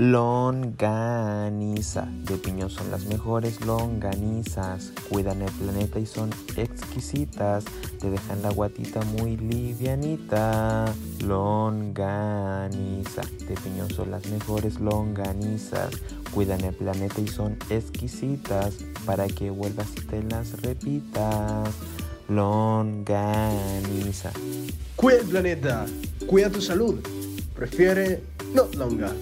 Longaniza. De piñón son las mejores longanizas. Cuidan el planeta y son exquisitas. Te dejan la guatita muy livianita. Longaniza. De piñón son las mejores longanizas. Cuidan el planeta y son exquisitas. Para que vuelvas y te las repitas. Longaniza. Cuida el planeta. Cuida tu salud. Prefiere no longa.